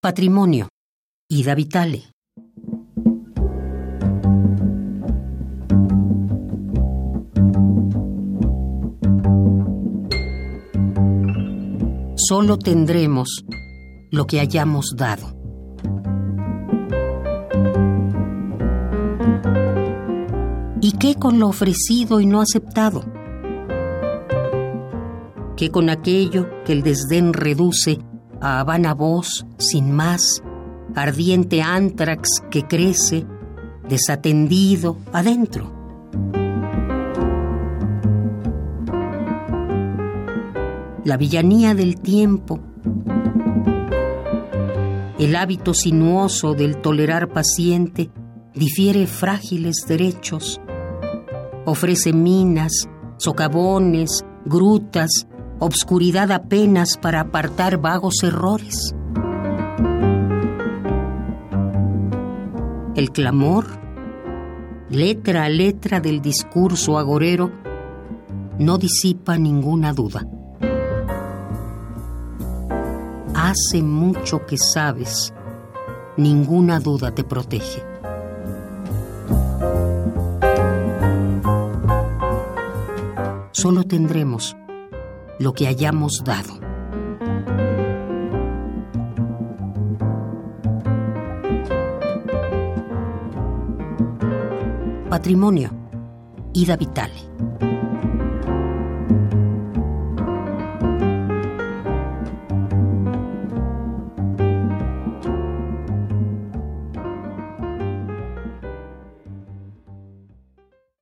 Patrimonio. Ida Vitale. Solo tendremos lo que hayamos dado. ¿Y qué con lo ofrecido y no aceptado? ¿Qué con aquello que el desdén reduce a habana voz sin más, ardiente ántrax que crece, desatendido adentro? La villanía del tiempo, el hábito sinuoso del tolerar paciente difiere frágiles derechos, ofrece minas, socavones, grutas, obscuridad apenas para apartar vagos errores. El clamor, letra a letra del discurso agorero, no disipa ninguna duda. Hace mucho que sabes, ninguna duda te protege. Solo tendremos lo que hayamos dado. Patrimonio. Ida Vitale.